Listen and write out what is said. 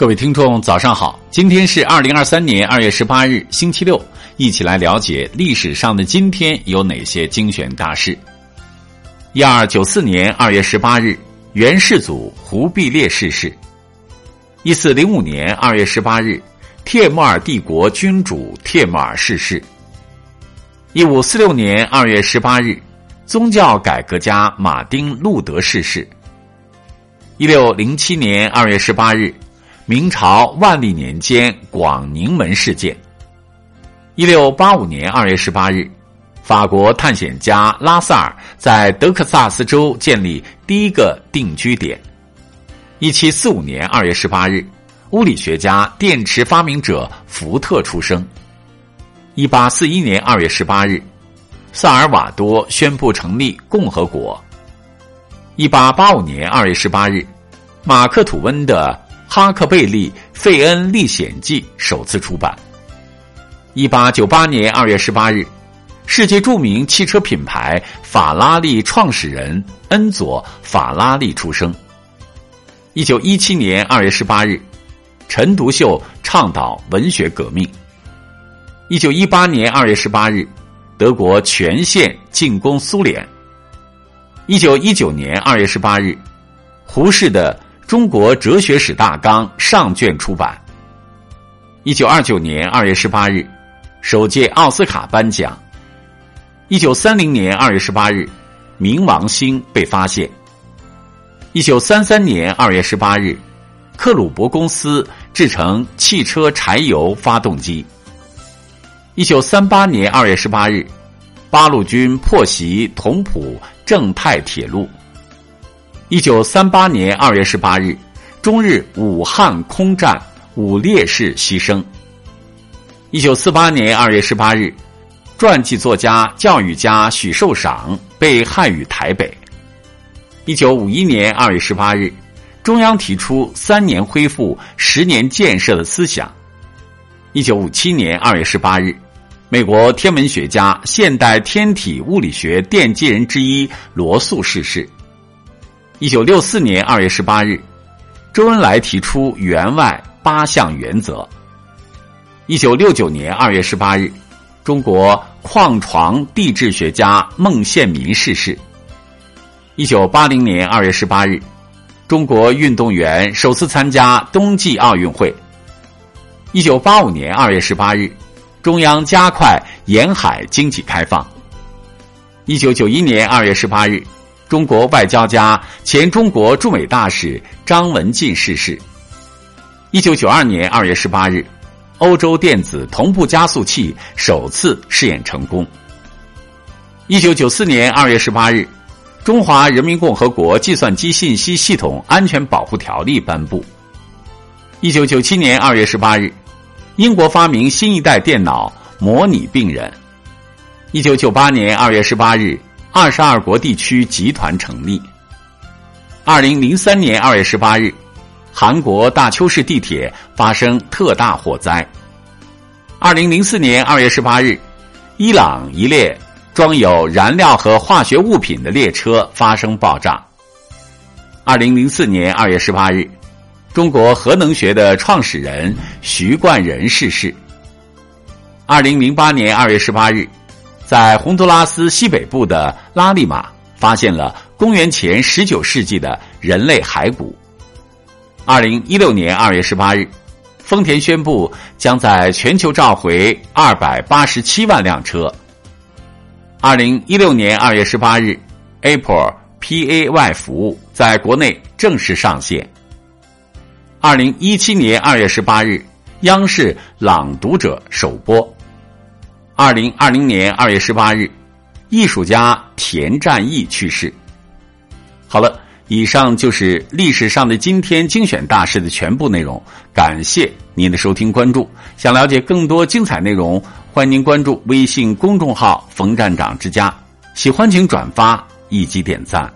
各位听众，早上好！今天是二零二三年二月十八日，星期六，一起来了解历史上的今天有哪些精选大事。一二九四年二月十八日，元世祖忽必烈逝世。一四零五年二月十八日，帖木儿帝国君主帖木儿逝世。一五四六年二月十八日，宗教改革家马丁路德逝世。一六零七年二月十八日。明朝万历年间广宁门事件。一六八五年二月十八日，法国探险家拉萨尔在德克萨斯州建立第一个定居点。一七四五年二月十八日，物理学家、电池发明者福特出生。一八四一年二月十八日，萨尔瓦多宣布成立共和国。一八八五年二月十八日，马克吐温的。《哈克贝利·费恩历险记》首次出版。一八九八年二月十八日，世界著名汽车品牌法拉利创始人恩佐·法拉利出生。一九一七年二月十八日，陈独秀倡导文学革命。一九一八年二月十八日，德国全线进攻苏联。一九一九年二月十八日，胡适的。中国哲学史大纲上卷出版。一九二九年二月十八日，首届奥斯卡颁奖。一九三零年二月十八日，冥王星被发现。一九三三年二月十八日，克虏伯公司制成汽车柴油发动机。一九三八年二月十八日，八路军破袭同蒲正太铁路。一九三八年二月十八日，中日武汉空战，五烈士牺牲。一九四八年二月十八日，传记作家、教育家许寿裳被害于台北。一九五一年二月十八日，中央提出三年恢复、十年建设的思想。一九五七年二月十八日，美国天文学家、现代天体物理学奠基人之一罗素逝世。一九六四年二月十八日，周恩来提出员外八项原则。一九六九年二月十八日，中国矿床地质学家孟宪民逝世。一九八零年二月十八日，中国运动员首次参加冬季奥运会。一九八五年二月十八日，中央加快沿海经济开放。一九九一年二月十八日。中国外交家、前中国驻美大使张文进逝世。一九九二年二月十八日，欧洲电子同步加速器首次试验成功。一九九四年二月十八日，中华人民共和国计算机信息系统安全保护条例颁布。一九九七年二月十八日，英国发明新一代电脑模拟病人。一九九八年二月十八日。二十二国地区集团成立。二零零三年二月十八日，韩国大邱市地铁发生特大火灾。二零零四年二月十八日，伊朗一列装有燃料和化学物品的列车发生爆炸。二零零四年二月十八日，中国核能学的创始人徐冠仁逝世。二零零八年二月十八日。在洪都拉斯西北部的拉利马发现了公元前十九世纪的人类骸骨。二零一六年二月十八日，丰田宣布将在全球召回二百八十七万辆车。二零一六年二月十八日，Apple Pay 服务在国内正式上线。二零一七年二月十八日，央视《朗读者》首播。二零二零年二月十八日，艺术家田占义去世。好了，以上就是历史上的今天精选大事的全部内容。感谢您的收听关注。想了解更多精彩内容，欢迎您关注微信公众号“冯站长之家”。喜欢请转发以及点赞。